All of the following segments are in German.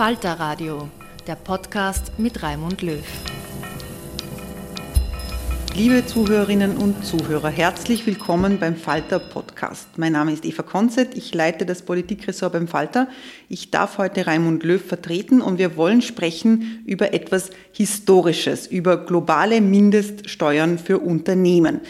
Falter Radio, der Podcast mit Raimund Löw. Liebe Zuhörerinnen und Zuhörer, herzlich willkommen beim Falter Podcast. Mein Name ist Eva Konzett, ich leite das Politikressort beim Falter. Ich darf heute Raimund Löw vertreten und wir wollen sprechen über etwas Historisches, über globale Mindeststeuern für Unternehmen.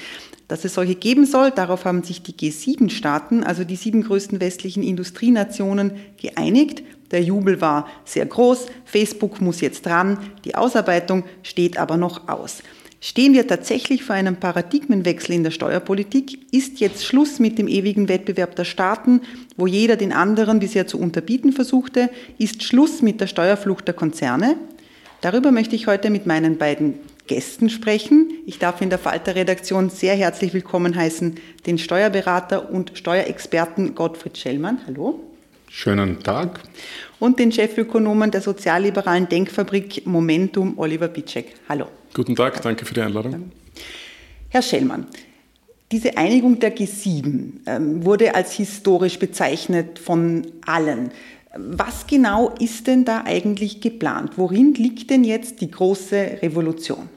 Dass es solche geben soll, darauf haben sich die G7-Staaten, also die sieben größten westlichen Industrienationen, geeinigt. Der Jubel war sehr groß. Facebook muss jetzt dran. Die Ausarbeitung steht aber noch aus. Stehen wir tatsächlich vor einem Paradigmenwechsel in der Steuerpolitik? Ist jetzt Schluss mit dem ewigen Wettbewerb der Staaten, wo jeder den anderen bisher zu unterbieten versuchte? Ist Schluss mit der Steuerflucht der Konzerne? Darüber möchte ich heute mit meinen beiden Gästen sprechen. Ich darf in der Falter-Redaktion sehr herzlich willkommen heißen den Steuerberater und Steuerexperten Gottfried Schellmann. Hallo. Schönen Tag. Und den Chefökonomen der sozialliberalen Denkfabrik Momentum, Oliver Bitschek. Hallo. Guten Tag, danke für die Einladung. Herr Schellmann, diese Einigung der G7 ähm, wurde als historisch bezeichnet von allen. Was genau ist denn da eigentlich geplant? Worin liegt denn jetzt die große Revolution?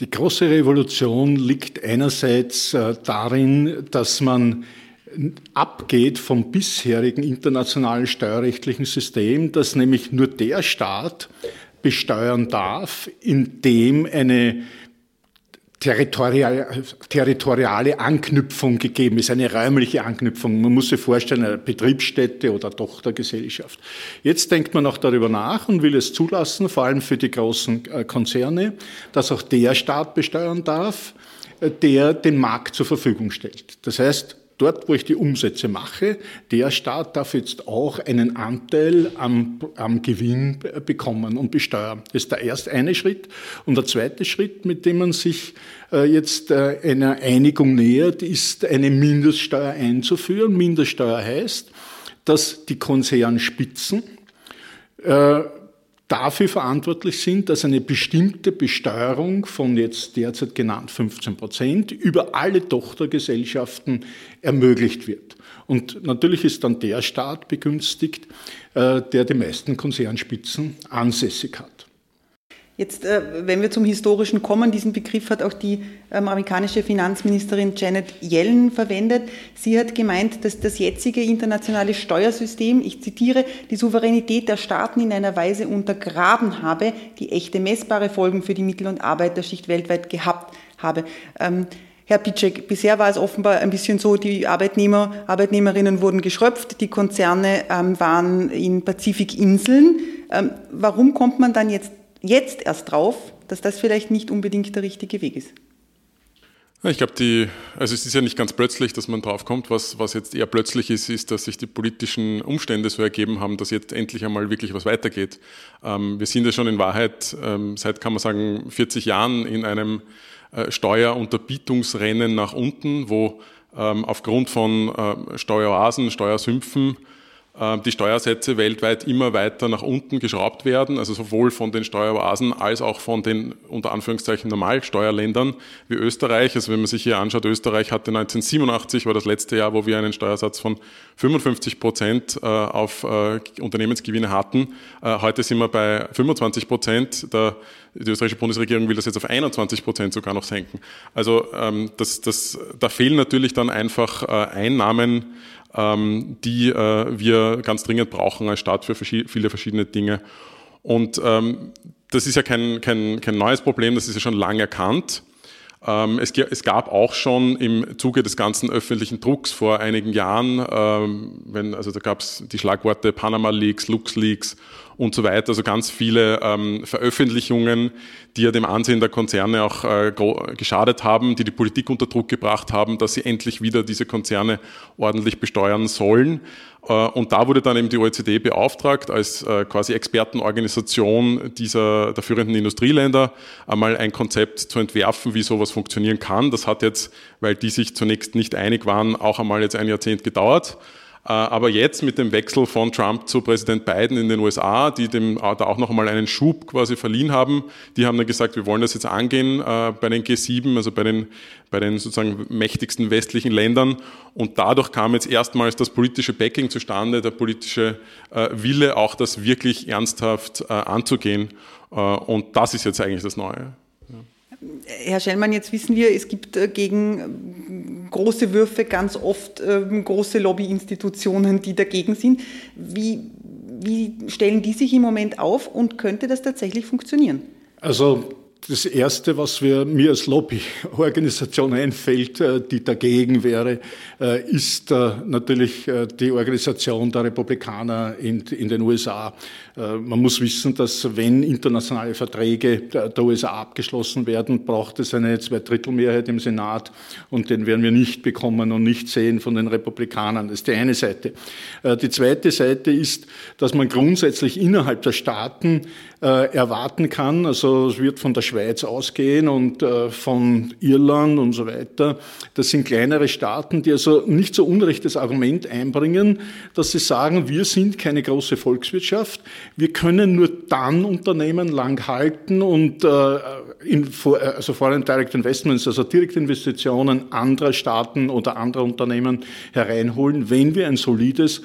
Die große Revolution liegt einerseits äh, darin, dass man abgeht vom bisherigen internationalen steuerrechtlichen System, dass nämlich nur der Staat besteuern darf, in dem eine territoriale, Anknüpfung gegeben ist, eine räumliche Anknüpfung. Man muss sich vorstellen, eine Betriebsstätte oder Tochtergesellschaft. Jetzt denkt man auch darüber nach und will es zulassen, vor allem für die großen äh, Konzerne, dass auch der Staat besteuern darf, äh, der den Markt zur Verfügung stellt. Das heißt, dort, wo ich die Umsätze mache, der Staat darf jetzt auch einen Anteil am, am Gewinn bekommen und besteuern. Das ist der erste eine Schritt. Und der zweite Schritt, mit dem man sich äh, jetzt äh, einer Einigung nähert, ist eine Mindeststeuer einzuführen. Mindeststeuer heißt, dass die Konzernspitzen äh, dafür verantwortlich sind, dass eine bestimmte Besteuerung von jetzt derzeit genannt 15 Prozent über alle Tochtergesellschaften ermöglicht wird. Und natürlich ist dann der Staat begünstigt, äh, der die meisten Konzernspitzen ansässig hat. Jetzt, äh, wenn wir zum Historischen kommen, diesen Begriff hat auch die ähm, amerikanische Finanzministerin Janet Yellen verwendet. Sie hat gemeint, dass das jetzige internationale Steuersystem, ich zitiere, die Souveränität der Staaten in einer Weise untergraben habe, die echte messbare Folgen für die Mittel- und Arbeiterschicht weltweit gehabt habe. Ähm, Herr Pitschek, bisher war es offenbar ein bisschen so, die Arbeitnehmer, Arbeitnehmerinnen wurden geschröpft, die Konzerne ähm, waren in Pazifikinseln. Warum kommt man dann jetzt, jetzt erst drauf, dass das vielleicht nicht unbedingt der richtige Weg ist? Ich glaube, die, also es ist ja nicht ganz plötzlich, dass man drauf kommt. Was, was jetzt eher plötzlich ist, ist, dass sich die politischen Umstände so ergeben haben, dass jetzt endlich einmal wirklich was weitergeht. Ähm, wir sind ja schon in Wahrheit ähm, seit, kann man sagen, 40 Jahren in einem äh, Steuerunterbietungsrennen nach unten, wo ähm, aufgrund von äh, Steueroasen, Steuersümpfen die Steuersätze weltweit immer weiter nach unten geschraubt werden, also sowohl von den Steueroasen als auch von den unter Anführungszeichen Normalsteuerländern wie Österreich. Also wenn man sich hier anschaut, Österreich hatte 1987 war das letzte Jahr, wo wir einen Steuersatz von 55 Prozent äh, auf äh, Unternehmensgewinne hatten. Heute sind wir bei 25 Prozent. Die österreichische Bundesregierung will das jetzt auf 21 Prozent sogar noch senken. Also ähm, das, das, da fehlen natürlich dann einfach Einnahmen, ähm, die äh, wir ganz dringend brauchen als Staat für viele verschiedene Dinge. Und ähm, das ist ja kein, kein, kein neues Problem, das ist ja schon lange erkannt. Ähm, es, es, gab auch schon im Zuge des ganzen öffentlichen Drucks vor einigen Jahren, ähm, wenn, also da gab es die Schlagworte Panama Leaks, Lux Leaks und so weiter, also ganz viele ähm, Veröffentlichungen, die ja dem Ansehen der Konzerne auch äh, geschadet haben, die die Politik unter Druck gebracht haben, dass sie endlich wieder diese Konzerne ordentlich besteuern sollen. Äh, und da wurde dann eben die OECD beauftragt, als äh, quasi Expertenorganisation dieser, der führenden Industrieländer einmal ein Konzept zu entwerfen, wie sowas funktionieren kann. Das hat jetzt, weil die sich zunächst nicht einig waren, auch einmal jetzt ein Jahrzehnt gedauert. Äh, aber jetzt mit dem Wechsel von Trump zu Präsident Biden in den USA, die dem da auch noch einmal einen Schub quasi verliehen haben, die haben dann gesagt, wir wollen das jetzt angehen äh, bei den G7, also bei den, bei den sozusagen mächtigsten westlichen Ländern. Und dadurch kam jetzt erstmals das politische Backing zustande, der politische äh, Wille, auch das wirklich ernsthaft anzugehen. Und das ist jetzt eigentlich das Neue. Herr Schellmann, jetzt wissen wir, es gibt äh, gegen ähm, große Würfe ganz oft ähm, große Lobbyinstitutionen, die dagegen sind. Wie, wie stellen die sich im Moment auf und könnte das tatsächlich funktionieren? Also das Erste, was wir, mir als Lobbyorganisation einfällt, äh, die dagegen wäre, äh, ist äh, natürlich die Organisation der Republikaner in, den USA. Man muss wissen, dass wenn internationale Verträge der USA abgeschlossen werden, braucht es eine Zweidrittelmehrheit im Senat und den werden wir nicht bekommen und nicht sehen von den Republikanern. Das ist die eine Seite. Die zweite Seite ist, dass man grundsätzlich innerhalb der Staaten erwarten kann, also es wird von der Schweiz ausgehen und äh, von Irland und so weiter. Das sind kleinere Staaten, die also nicht so unrecht das Argument einbringen, dass sie sagen, wir sind keine große Volkswirtschaft, wir können nur dann Unternehmen lang halten und äh, in, also Foreign Direct Investments, also Direktinvestitionen anderer Staaten oder anderer Unternehmen hereinholen, wenn wir ein solides äh,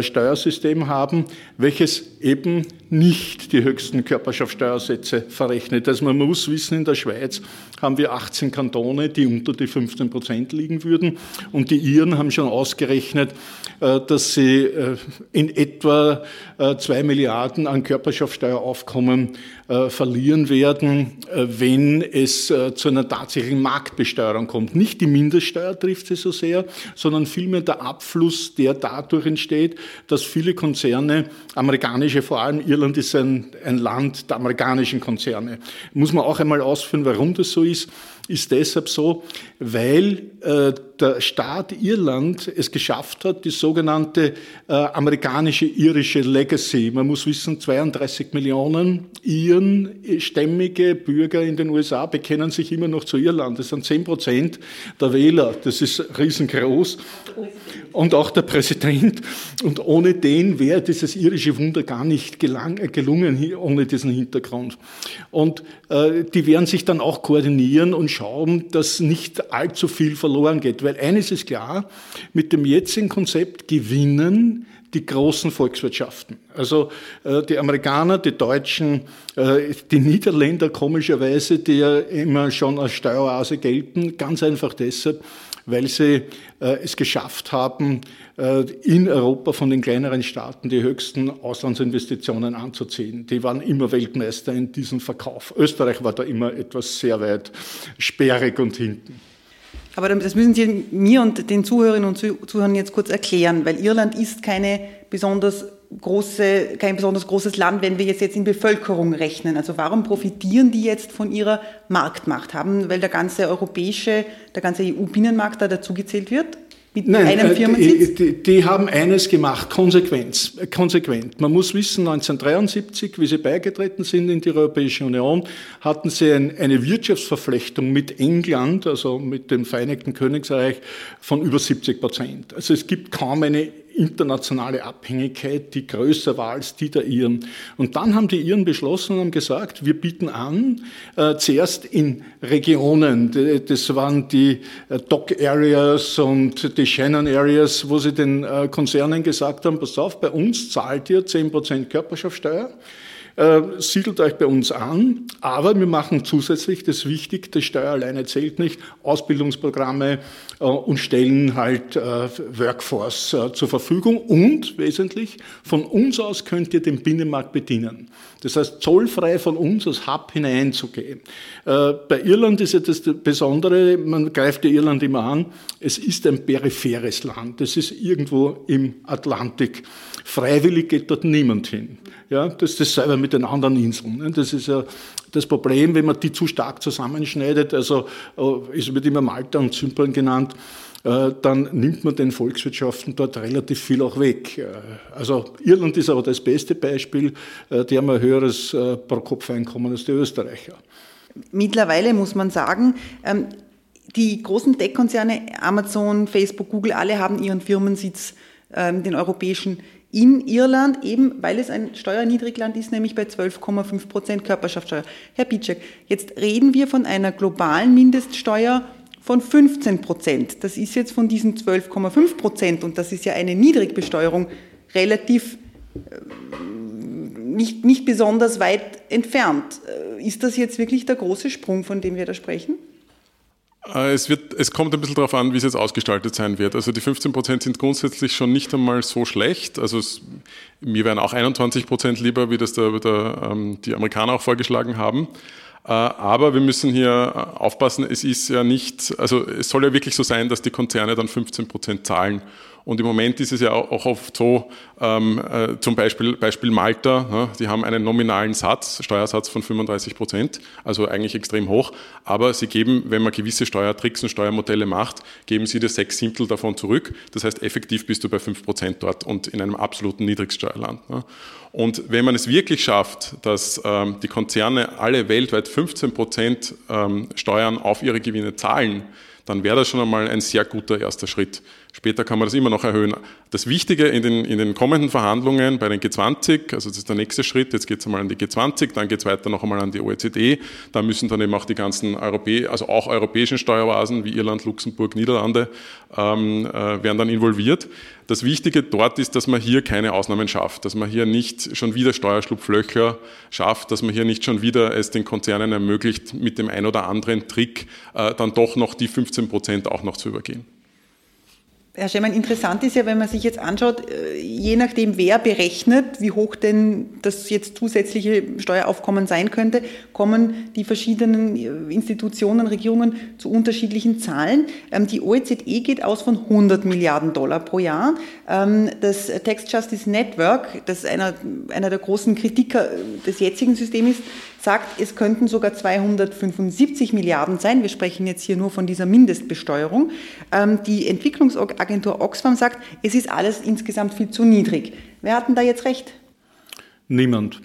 Steuersystem haben, welches eben nicht die höchsten Körperschaftsteuersätze verrechnet. Also man muss wissen, in der Schweiz haben wir 18 Kantone, die unter die 15 Prozent liegen würden. Und die Iren haben schon ausgerechnet, äh, dass sie äh, in etwa 2 Milliarden an Körperschaftsteueraufkommen verlieren werden, wenn es zu einer tatsächlichen Marktbesteuerung kommt. Nicht die Mindeststeuer trifft sie so sehr, sondern vielmehr der Abfluss, der dadurch entsteht, dass viele Konzerne, amerikanische vor allem, Irland ist ein, ein Land der amerikanischen Konzerne. Muss man auch einmal ausführen, warum das so ist ist deshalb so, weil äh, der Staat Irland es geschafft hat, die sogenannte äh, amerikanische irische Legacy, man muss wissen, 32 Millionen Iren, stämmige Bürger in den USA bekennen sich immer noch zu Irland. Das sind 10 Prozent der Wähler, das ist riesengroß. Und auch der Präsident. Und ohne den wäre dieses irische Wunder gar nicht gelang, gelungen, ohne diesen Hintergrund. Und äh, die werden sich dann auch koordinieren und schauen, dass nicht allzu viel verloren geht. Weil eines ist klar, mit dem jetzigen Konzept gewinnen die großen Volkswirtschaften. Also äh, die Amerikaner, die Deutschen, äh, die Niederländer komischerweise, die ja immer schon als Steueroase gelten, ganz einfach deshalb, weil sie äh, es geschafft haben, in Europa von den kleineren Staaten die höchsten Auslandsinvestitionen anzuziehen. Die waren immer Weltmeister in diesem Verkauf. Österreich war da immer etwas sehr weit sperrig und hinten. Aber das müssen Sie mir und den Zuhörerinnen und Zuhörern jetzt kurz erklären, weil Irland ist keine besonders große, kein besonders großes Land, wenn wir jetzt, jetzt in Bevölkerung rechnen. Also warum profitieren die jetzt von ihrer Marktmacht? Haben, weil der ganze europäische, der ganze EU-Binnenmarkt da dazugezählt wird? Mit Nein, einem äh, Firmensitz? Die, die, haben eines gemacht, Konsequenz, konsequent. Man muss wissen, 1973, wie sie beigetreten sind in die Europäische Union, hatten sie ein, eine Wirtschaftsverflechtung mit England, also mit dem Vereinigten Königreich, von über 70 Prozent. Also es gibt kaum eine internationale Abhängigkeit, die größer war als die der Iren. Und dann haben die Iren beschlossen und haben gesagt, wir bieten an, äh, zuerst in Regionen, das waren die äh, Dock Areas und die Shannon Areas, wo sie den äh, Konzernen gesagt haben, pass auf, bei uns zahlt ihr 10% Körperschaftsteuer äh, siedelt euch bei uns an, aber wir machen zusätzlich, das ist wichtig, die Steuer alleine zählt nicht, Ausbildungsprogramme äh, und stellen halt äh, Workforce äh, zur Verfügung und wesentlich, von uns aus könnt ihr den Binnenmarkt bedienen. Das heißt, zollfrei von uns als Hub hineinzugehen. Äh, bei Irland ist ja das Besondere, man greift ja Irland immer an, es ist ein peripheres Land, es ist irgendwo im Atlantik. Freiwillig geht dort niemand hin. Ja, das ist dasselbe mit den anderen Inseln. Ne? Das ist ja das Problem, wenn man die zu stark zusammenschneidet, also äh, es wird immer Malta und Zypern genannt, äh, dann nimmt man den Volkswirtschaften dort relativ viel auch weg. Äh, also Irland ist aber das beste Beispiel, die haben ein höheres Pro-Kopf-Einkommen als die Österreicher. Mittlerweile muss man sagen, ähm, die großen Tech-Konzerne Amazon, Facebook, Google, alle haben ihren Firmensitz, ähm, den europäischen, in Irland, eben weil es ein Steuerniedrigland ist, nämlich bei 12,5 Prozent Körperschaftssteuer. Herr Pitschek, jetzt reden wir von einer globalen Mindeststeuer von 15 Prozent. Das ist jetzt von diesen 12,5 Prozent, und das ist ja eine Niedrigbesteuerung, relativ äh, nicht, nicht besonders weit entfernt. Äh, ist das jetzt wirklich der große Sprung, von dem wir da sprechen? Äh, es, wird, es kommt ein bisschen darauf an, wie es jetzt ausgestaltet sein wird. Also die 15 Prozent sind grundsätzlich schon nicht einmal so schlecht. Also es, mir wären auch 21 Prozent lieber, wie das der, der, ähm, die Amerikaner auch vorgeschlagen haben. Äh, aber wir müssen hier äh, aufpassen, es ist ja nicht, also es soll ja wirklich so sein, dass die Konzerne dann 15 Prozent zahlen. Und im Moment ist es ja auch oft so, ähm, äh, zum Beispiel, Beispiel Malta, ja, die haben einen nominalen Satz, Steuersatz von 35 Prozent, also eigentlich extrem hoch, aber sie geben, wenn man gewisse Steuertricks und Steuermodelle macht, geben sie dir sechs Siebtel davon zurück. Das heißt, effektiv bist du bei fünf Prozent dort und in einem absoluten Niedrigsteuerland. Ja. Und wenn man es wirklich schafft, dass ähm, die Konzerne alle weltweit 15 Prozent ähm, Steuern auf ihre Gewinne zahlen, dann wäre das schon einmal ein sehr guter erster Schritt. Später kann man das immer noch erhöhen. Das Wichtige in den, in den kommenden Verhandlungen bei den G20, also das ist der nächste Schritt, jetzt geht es einmal an die G20, dann geht es weiter noch einmal an die OECD, da müssen dann eben auch die ganzen Europä also auch europäischen Steueroasen wie Irland, Luxemburg, Niederlande ähm, äh, werden dann involviert. Das Wichtige dort ist, dass man hier keine Ausnahmen schafft, dass man hier nicht schon wieder Steuerschlupflöcher schafft, dass man hier nicht schon wieder es den Konzernen ermöglicht, mit dem ein oder anderen Trick äh, dann doch noch die 15 Prozent auch noch zu übergehen. Herr Schemmann, interessant ist ja, wenn man sich jetzt anschaut, äh, je nachdem, wer berechnet, wie hoch denn das jetzt zusätzliche Steueraufkommen sein könnte, kommen die verschiedenen äh, Institutionen, Regierungen zu unterschiedlichen Zahlen. Ähm, die OECD geht aus von 100 Milliarden Dollar pro Jahr. Ähm, das Tax Justice Network, das einer, einer der großen Kritiker äh, des jetzigen Systems ist, sagt, es könnten sogar 275 Milliarden sein. Wir sprechen jetzt hier nur von dieser Mindestbesteuerung. Ähm, die Entwicklungsagentur Oxfam sagt, es ist alles insgesamt viel zu niedrig. Wer hat denn da jetzt recht? Niemand.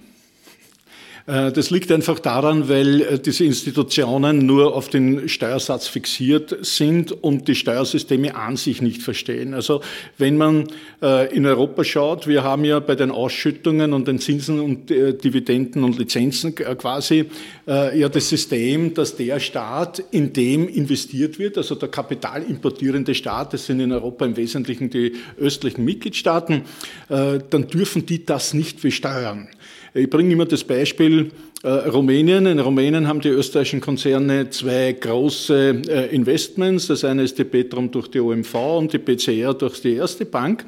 Äh, das liegt einfach daran, weil äh, diese Institutionen nur auf den Steuersatz fixiert sind und die Steuersysteme an sich nicht verstehen. Also wenn man äh, in Europa schaut, wir haben ja bei den Ausschüttungen und den Zinsen und Dividenden und Lizenzen quasi ja das System, dass der Staat, in dem investiert wird, also der kapitalimportierende Staat, das sind in Europa im Wesentlichen die östlichen Mitgliedstaaten, dann dürfen die das nicht besteuern. Ich bringe immer das Beispiel äh, Rumänien. In Rumänien haben die österreichischen Konzerne zwei große äh, Investments. Das eine ist die Petrom durch die OMV und die PCR durch die Erste Bank.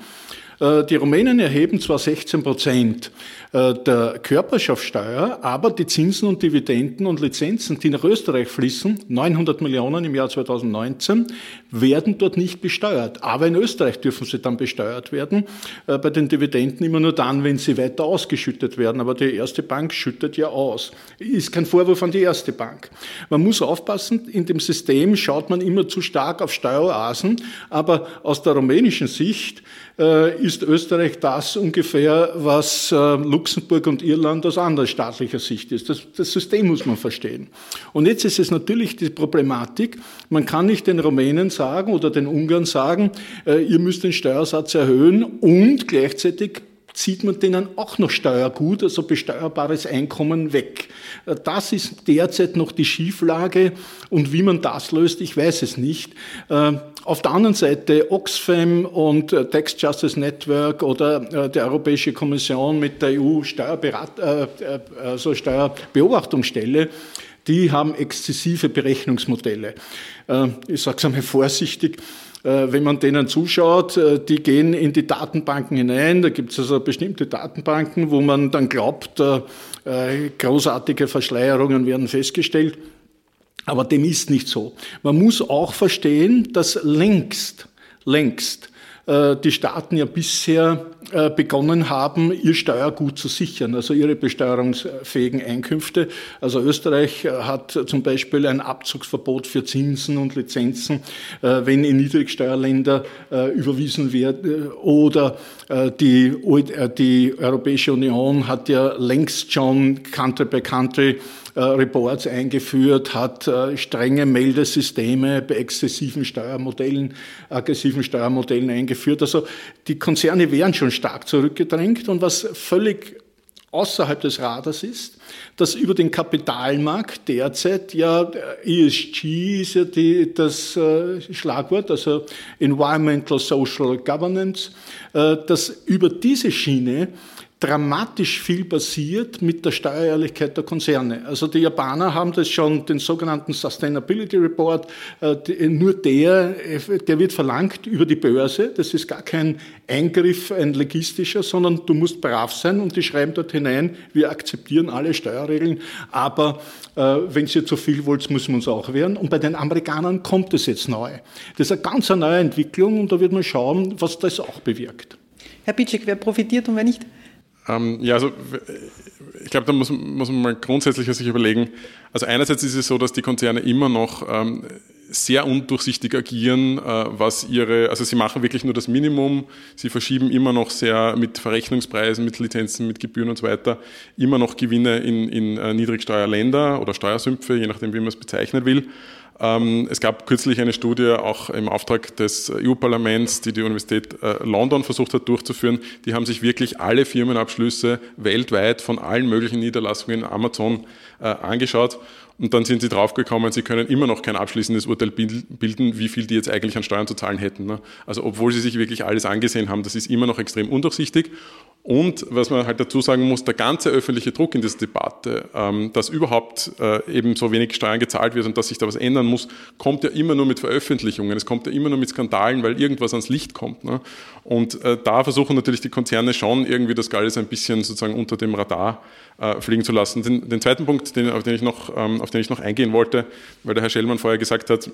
Äh, die Rumänen erheben zwar 16 Prozent äh, der Körperschaftssteuer, aber die Zinsen und Dividenden und Lizenzen, die nach Österreich fließen, 900 Millionen im Jahr 2019, werden dort nicht besteuert. Aber in Österreich dürfen sie dann besteuert werden. Äh, bei den Dividenden immer nur dann, wenn sie weiter ausgeschüttet werden. Aber die erste Bank schüttet ja aus. Ist kein Vorwurf an die erste Bank. Man muss aufpassen, in dem System schaut man immer zu stark auf Steueroasen. Aber aus der rumänischen Sicht äh, ist Österreich das ungefähr, was äh, Luxemburg und Irland aus anderer staatlicher Sicht ist. Das, das System muss man verstehen. Und jetzt ist es natürlich die Problematik, man kann nicht den Rumänen sagen oder den Ungarn sagen, äh, ihr müsst den Steuersatz erhöhen und gleichzeitig zieht man denen auch noch Steuergut, also besteuerbares Einkommen weg. Das ist derzeit noch die Schieflage und wie man das löst, ich weiß es nicht. Äh, auf der anderen Seite Oxfam und äh, Tax Justice Network oder äh, die Europäische Kommission mit der EU Steuerberat, also Steuerbeobachtungsstelle, die haben exzessive Berechnungsmodelle. Ich sage es einmal vorsichtig äh, wenn man denen zuschaut, äh, die gehen in die Datenbanken hinein. Da gibt es also bestimmte Datenbanken, wo man dann glaubt, äh, großartige Verschleierungen werden festgestellt. Aber dem ist nicht so. Man muss auch verstehen, dass längst, längst die Staaten ja bisher äh, begonnen haben, ihr Steuergut zu sichern, also ihre besteuerungsfähigen Einkünfte. Also Österreich äh, hat zum Beispiel ein Abzugsverbot für Zinsen und Lizenzen, äh, wenn in Niedrigsteuerländer überwiesen wird. Oder die, die Europäische Union hat ja längst schon Country by Country Reports eingeführt, hat strenge Meldesysteme bei exzessiven Steuermodellen, aggressiven Steuermodellen eingeführt. Also die Konzerne wären schon stark zurückgedrängt und was völlig außerhalb des Radars ist, dass über den Kapitalmarkt derzeit ja ESG ist ja die, das äh, Schlagwort, also Environmental Social Governance, äh, dass über diese Schiene dramatisch viel passiert mit der Steuerehrlichkeit der Konzerne. Also die Japaner haben das schon, den sogenannten Sustainability Report, äh, nur der, der wird verlangt über die Börse. Das ist gar kein Eingriff, ein legistischer, sondern du musst brav sein und die schreiben dort hinein, wir akzeptieren alle Steuerregeln, aber äh, wenn ihr zu viel wollt, müssen wir uns auch wehren. Und bei den Amerikanern kommt es jetzt neu. Das ist eine ganz neue Entwicklung und da wird man schauen, was das auch bewirkt. Herr Pitschek, wer profitiert und wer nicht? Ähm, ja, also ich glaube, da muss, muss, man mal grundsätzlich sich überlegen. Also einerseits ist es so, dass die Konzerne immer noch ähm, sehr undurchsichtig agieren, äh, was ihre, also sie machen wirklich nur das Minimum, sie verschieben immer noch sehr mit Verrechnungspreisen, mit Lizenzen, mit Gebühren und so weiter, immer noch Gewinne in, in äh, Niedrigsteuerländer oder Steuersümpfe, je nachdem, wie man es bezeichnen will. Ähm, es gab kürzlich eine Studie auch im Auftrag des EU-Parlaments, die die Universität äh, London versucht hat durchzuführen. Die haben sich wirklich alle Firmenabschlüsse weltweit von allen möglichen Niederlassungen Amazon äh, angeschaut. Und dann sind sie draufgekommen, sie können immer noch kein abschließendes Urteil bilden, wie viel die jetzt eigentlich an Steuern zu zahlen hätten. Ne? Also obwohl sie sich wirklich alles angesehen haben, das ist immer noch extrem undurchsichtig. Und was man halt dazu sagen muss, der ganze öffentliche Druck in dieser Debatte, ähm, dass überhaupt äh, eben so wenig Steuern gezahlt wird und dass sich da was ändern muss, kommt ja immer nur mit Veröffentlichungen. Es kommt ja immer nur mit Skandalen, weil irgendwas ans Licht kommt. Ne? Und äh, da versuchen natürlich die Konzerne schon irgendwie das alles ein bisschen sozusagen unter dem Radar fliegen zu lassen. Den, den zweiten Punkt, den, auf, den ich noch, ähm, auf den ich noch eingehen wollte, weil der Herr Schellmann vorher gesagt hat,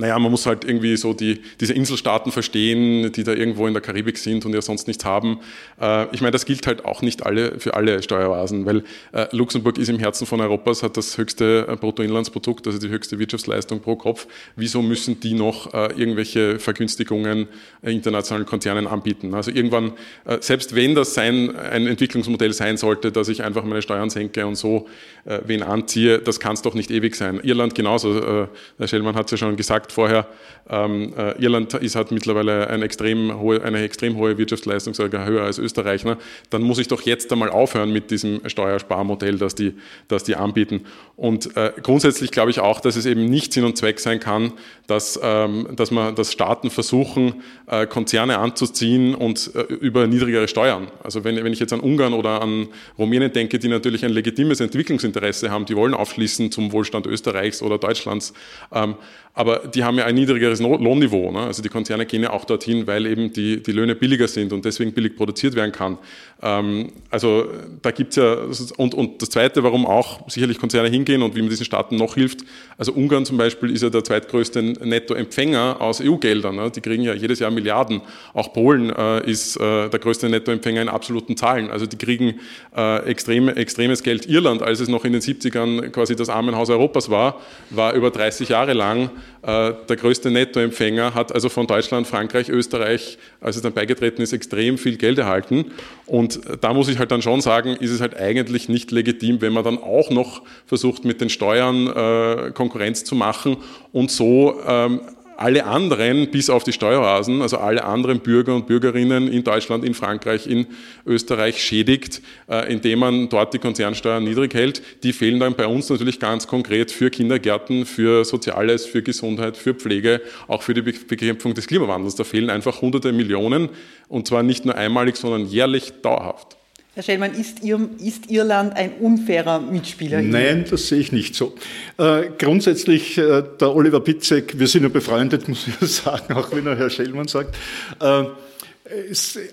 naja, man muss halt irgendwie so die, diese Inselstaaten verstehen, die da irgendwo in der Karibik sind und ja sonst nichts haben. Äh, ich meine, das gilt halt auch nicht alle, für alle Steueroasen, weil äh, Luxemburg ist im Herzen von Europas, hat das höchste äh, Bruttoinlandsprodukt, also die höchste Wirtschaftsleistung pro Kopf. Wieso müssen die noch irgendwelche Vergünstigungen internationalen Konzernen anbieten? Also irgendwann, selbst wenn das sein, ein Entwicklungsmodell sein sollte, dass ich einfach meine Steuern senke und so wen anziehe, das kann es doch nicht ewig sein. Irland genauso, Herr Schellmann hat es ja schon gesagt, gesagt vorher, ähm, äh, Irland ist, hat mittlerweile eine extrem hohe, eine extrem hohe Wirtschaftsleistung, sogar höher als Österreich. Ne? Dann muss ich doch jetzt einmal aufhören mit diesem Steuersparmodell, das die, das die anbieten. Und äh, grundsätzlich glaube ich auch, dass es eben nicht Sinn und Zweck sein kann, dass, ähm, dass, man, dass Staaten versuchen, äh, Konzerne anzuziehen und äh, über niedrigere Steuern. Also wenn, wenn ich jetzt an Ungarn oder an Rumänien denke, die natürlich ein legitimes Entwicklungsinteresse haben, die wollen aufschließen zum Wohlstand Österreichs oder Deutschlands. Ähm, aber die die haben ja ein niedrigeres Lohnniveau. Ne? Also die Konzerne gehen ja auch dorthin, weil eben die, die Löhne billiger sind und deswegen billig produziert werden kann. Ähm, also da gibt's ja, und, und das Zweite, warum auch sicherlich Konzerne hingehen und wie man diesen Staaten noch hilft, also Ungarn zum Beispiel ist ja der zweitgrößte Nettoempfänger aus EU-Geldern. Ne? Die kriegen ja jedes Jahr Milliarden. Auch Polen äh, ist äh, der größte Nettoempfänger in absoluten Zahlen. Also die kriegen äh, extrem, extremes Geld. Irland, als es noch in den 70ern quasi das Armenhaus Europas war, war über 30 Jahre lang äh, der größte Nettoempfänger, hat also von Deutschland, Frankreich, Österreich, als es dann beigetreten ist, extrem viel Geld erhalten. Und da muss ich halt dann schon sagen, ist es halt eigentlich nicht legitim, wenn man dann auch noch versucht, mit den Steuern äh, Konkurrenz zu machen und so ähm, alle anderen, bis auf die Steueroasen, also alle anderen Bürger und Bürgerinnen in Deutschland, in Frankreich, in Österreich schädigt, äh, indem man dort die Konzernsteuern niedrig hält. Die fehlen dann bei uns natürlich ganz konkret für Kindergärten, für Soziales, für Gesundheit, für Pflege, auch für die Bekämpfung des Klimawandels. Da fehlen einfach hunderte Millionen und zwar nicht nur einmalig, sondern jährlich dauerhaft. Herr Schellmann, ist, Ihr, ist, Irland ein unfairer Mitspieler? Nein, das sehe ich nicht so. Äh, grundsätzlich, äh, der Oliver Pitzek, wir sind ja befreundet, muss ich sagen, auch wenn er Herr Schellmann sagt, äh,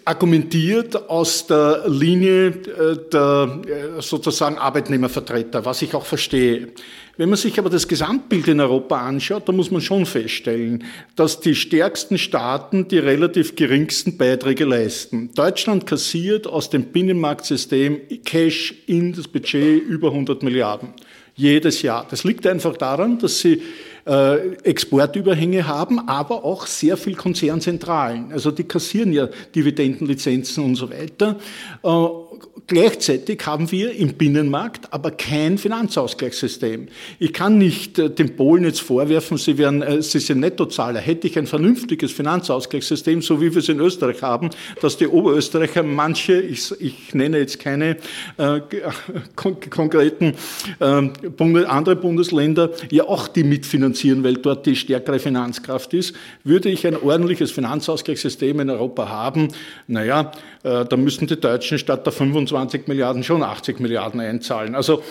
argumentiert aus der Linie äh, der äh, sozusagen Arbeitnehmervertreter, was ich auch verstehe. Wenn man sich aber das Gesamtbild in Europa anschaut, dann muss man schon feststellen, dass die stärksten Staaten die relativ geringsten Beiträge leisten. Deutschland kassiert aus dem Binnenmarktsystem Cash in das Budget über 100 Milliarden jedes Jahr. Das liegt einfach daran, dass sie äh, Exportüberhänge haben, aber auch sehr viel Konzernzentralen. Also die kassieren ja Dividendenlizenzen und so weiter. Äh, Gleichzeitig haben wir im Binnenmarkt aber kein Finanzausgleichssystem. Ich kann nicht äh, den Polen jetzt vorwerfen, sie, wären, äh, sie sind Nettozahler. Hätte ich ein vernünftiges Finanzausgleichssystem, so wie wir es in Österreich haben, dass die Oberösterreicher manche, ich, ich nenne jetzt keine äh, kon konkreten äh, andere Bundesländer, ja auch die mitfinanzieren, weil dort die stärkere Finanzkraft ist, würde ich ein ordentliches Finanzausgleichssystem in Europa haben. Naja, äh, da müssen die Deutschen statt der 25 Milliarden schon 80 Milliarden einzahlen. Also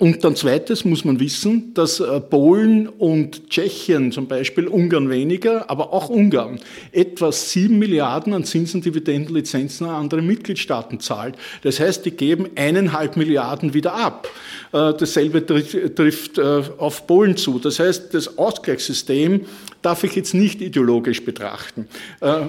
und dann zweites muss man wissen, dass äh, Polen und Tschechien zum Beispiel, Ungarn weniger, aber auch Ungarn, etwa sieben Milliarden an Zinsen, Dividenden, Lizenzen an andere Mitgliedstaaten zahlt. Das heißt, die geben eineinhalb Milliarden wieder ab. Äh, dasselbe trifft auf Polen zu. Das heißt, das Ausgleichssystem darf ich jetzt nicht ideologisch betrachten.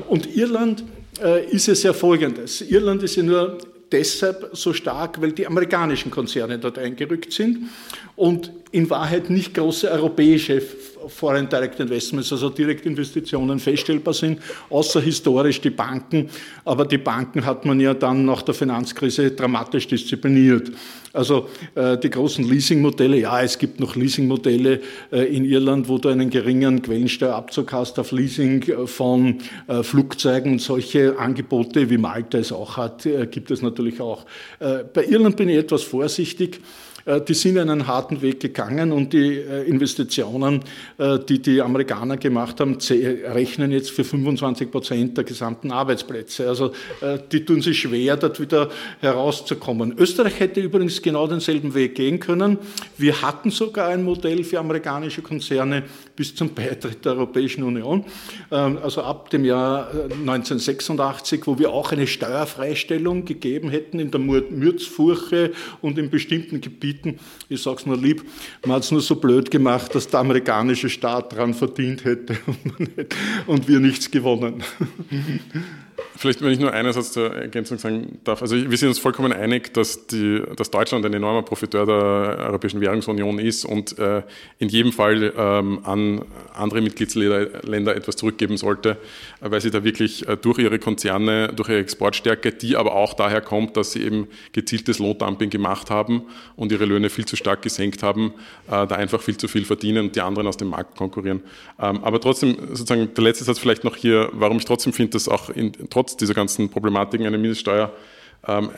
Und Irland äh, ist es ja folgendes. Irland ist ja nur deshalb so stark, weil die amerikanischen Konzerne dort eingerückt sind und in Wahrheit nicht große europäische Foreign Direct Investments, also Direktinvestitionen feststellbar sind, außer historisch die Banken. Aber die Banken hat man ja dann nach der Finanzkrise dramatisch diszipliniert. Also äh, die großen Leasingmodelle, ja, es gibt noch Leasingmodelle äh, in Irland, wo du einen geringen Quellensteuerabzug hast auf Leasing äh, von äh, Flugzeugen und solche Angebote, wie Malta es auch hat, äh, gibt es natürlich auch. Äh, bei Irland bin ich etwas vorsichtig. Äh, die sind einen harten Weg gegangen und die äh, Investitionen, äh, die die Amerikaner gemacht haben, rechnen jetzt für 25 Prozent der gesamten Arbeitsplätze. Also die tun sich schwer, dort wieder herauszukommen. Österreich hätte übrigens genau denselben Weg gehen können. Wir hatten sogar ein Modell für amerikanische Konzerne bis zum Beitritt der Europäischen Union, ähm, also ab dem Jahr 1986, wo wir auch eine Steuerfreistellung gegeben hätten in der Mürzfurche und in bestimmten Gebieten Gebieten. Ich es nur lieb, man hat es nur so blöd gemacht, dass der amerikanische Staat daran verdient hätte und wir nichts gewonnen. Vielleicht, wenn ich nur einen Satz zur Ergänzung sagen darf. Also wir sind uns vollkommen einig, dass, die, dass Deutschland ein enormer Profiteur der Europäischen Währungsunion ist und äh, in jedem Fall ähm, an andere Mitgliedsländer etwas zurückgeben sollte, weil sie da wirklich äh, durch ihre Konzerne, durch ihre Exportstärke, die aber auch daher kommt, dass sie eben gezieltes Lohndumping gemacht haben und ihre Löhne viel zu stark gesenkt haben, äh, da einfach viel zu viel verdienen und die anderen aus dem Markt konkurrieren. Ähm, aber trotzdem, sozusagen der letzte Satz vielleicht noch hier, warum ich trotzdem finde, dass auch in, trotz dieser ganzen Problematiken eine Mindeststeuer ähm,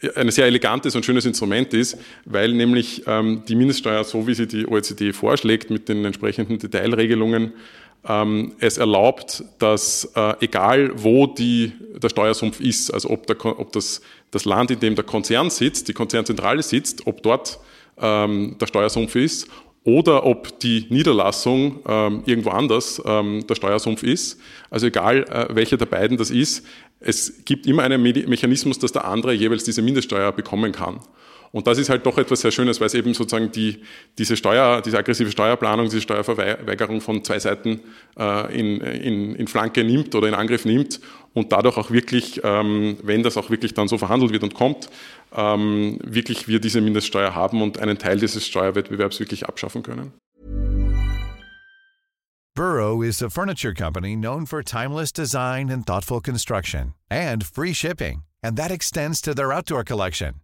äh, ein sehr elegantes und schönes Instrument ist, weil nämlich ähm, die Mindeststeuer, so wie sie die OECD vorschlägt, mit den entsprechenden Detailregelungen, ähm, es erlaubt, dass äh, egal wo die, der Steuersumpf ist, also ob, der, ob das, das Land, in dem der Konzern sitzt, die Konzernzentrale sitzt, ob dort der Steuersumpf ist oder ob die Niederlassung ähm, irgendwo anders ähm, der Steuersumpf ist. Also egal, äh, welcher der beiden das ist, es gibt immer einen Mechanismus, dass der andere jeweils diese Mindeststeuer bekommen kann. Und das ist halt doch etwas sehr Schönes, weil es eben sozusagen die, diese Steuer, diese aggressive Steuerplanung, diese Steuerverweigerung von zwei Seiten äh, in, in, in Flanke nimmt oder in Angriff nimmt und dadurch auch wirklich, ähm, wenn das auch wirklich dann so verhandelt wird und kommt, ähm, wirklich wir diese Mindeststeuer haben und einen Teil dieses Steuerwettbewerbs wirklich abschaffen können. Burrow is a furniture company known for timeless design and thoughtful construction and free shipping, and that extends to their outdoor collection.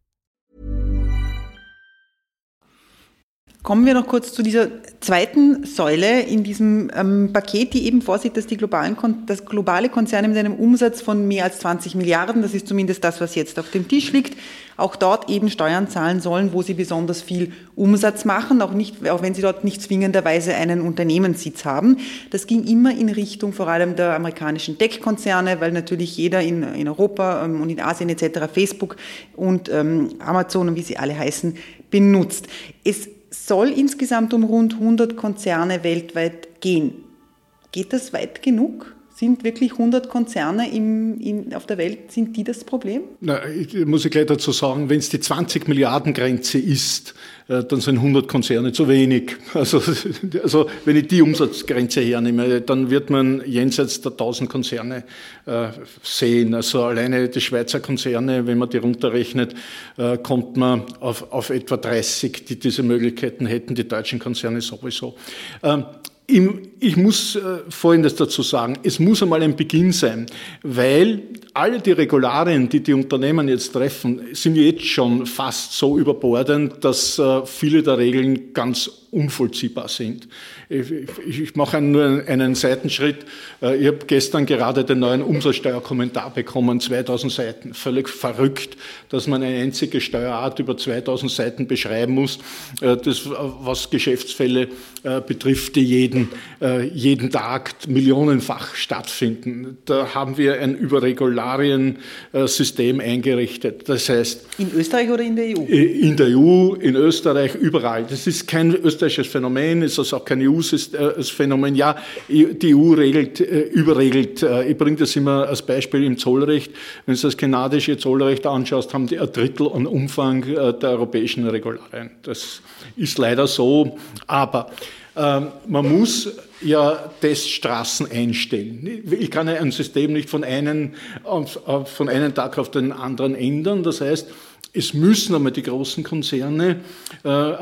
Kommen wir noch kurz zu dieser zweiten Säule in diesem ähm, Paket, die eben vorsieht, dass die globalen, dass globale Konzerne mit einem Umsatz von mehr als 20 Milliarden, das ist zumindest das, was jetzt auf dem Tisch liegt, auch dort eben Steuern zahlen sollen, wo sie besonders viel Umsatz machen, auch, nicht, auch wenn sie dort nicht zwingenderweise einen Unternehmenssitz haben. Das ging immer in Richtung vor allem der amerikanischen Tech-Konzerne, weil natürlich jeder in, in Europa ähm, und in Asien etc. Facebook und ähm, Amazon und wie sie alle heißen, benutzt. Es soll insgesamt um rund 100 Konzerne weltweit gehen. Geht das weit genug? Sind wirklich 100 Konzerne im, in, auf der Welt, sind die das Problem? Na, ich, muss ich gleich dazu sagen, wenn es die 20 Milliarden Grenze ist, äh, dann sind 100 Konzerne zu wenig. Also, also wenn ich die Umsatzgrenze hernehme, dann wird man jenseits der 1000 Konzerne äh, sehen. Also alleine die Schweizer Konzerne, wenn man die runterrechnet, äh, kommt man auf, auf etwa 30, die diese Möglichkeiten hätten, die deutschen Konzerne sowieso. Ähm, ich muss äh, Folgendes dazu sagen. Es muss einmal ein Beginn sein, weil alle die Regularien, die die Unternehmen jetzt treffen, sind jetzt schon fast so überbordend, dass äh, viele der Regeln ganz unvollziehbar sind. Ich, mache nur einen Seitenschritt. Äh, ich habe gestern gerade den neuen Umsatzsteuerkommentar bekommen, 2000 Seiten. Völlig verrückt, dass man eine einzige Steuerart über 2000 Seiten beschreiben muss, äh, das, was Geschäftsfälle betrifft, die jeden, jeden Tag millionenfach stattfinden. Da haben wir ein Überregulariensystem eingerichtet. Das heißt. In Österreich oder in der EU? In der EU, in Österreich, überall. Das ist kein österreichisches Phänomen, ist das auch kein EU-Phänomen. Ja, die EU regelt, äh, überregelt. Äh, ich bringe das immer als Beispiel im Zollrecht. Wenn du das kanadische Zollrecht anschaust, haben die ein Drittel an Umfang äh, der europäischen Regularien. Das ist leider so. Aber ähm, man muss ja Teststraßen einstellen. Ich kann ja ein System nicht von einem, von einem Tag auf den anderen ändern. Das heißt, es müssen einmal die großen Konzerne äh,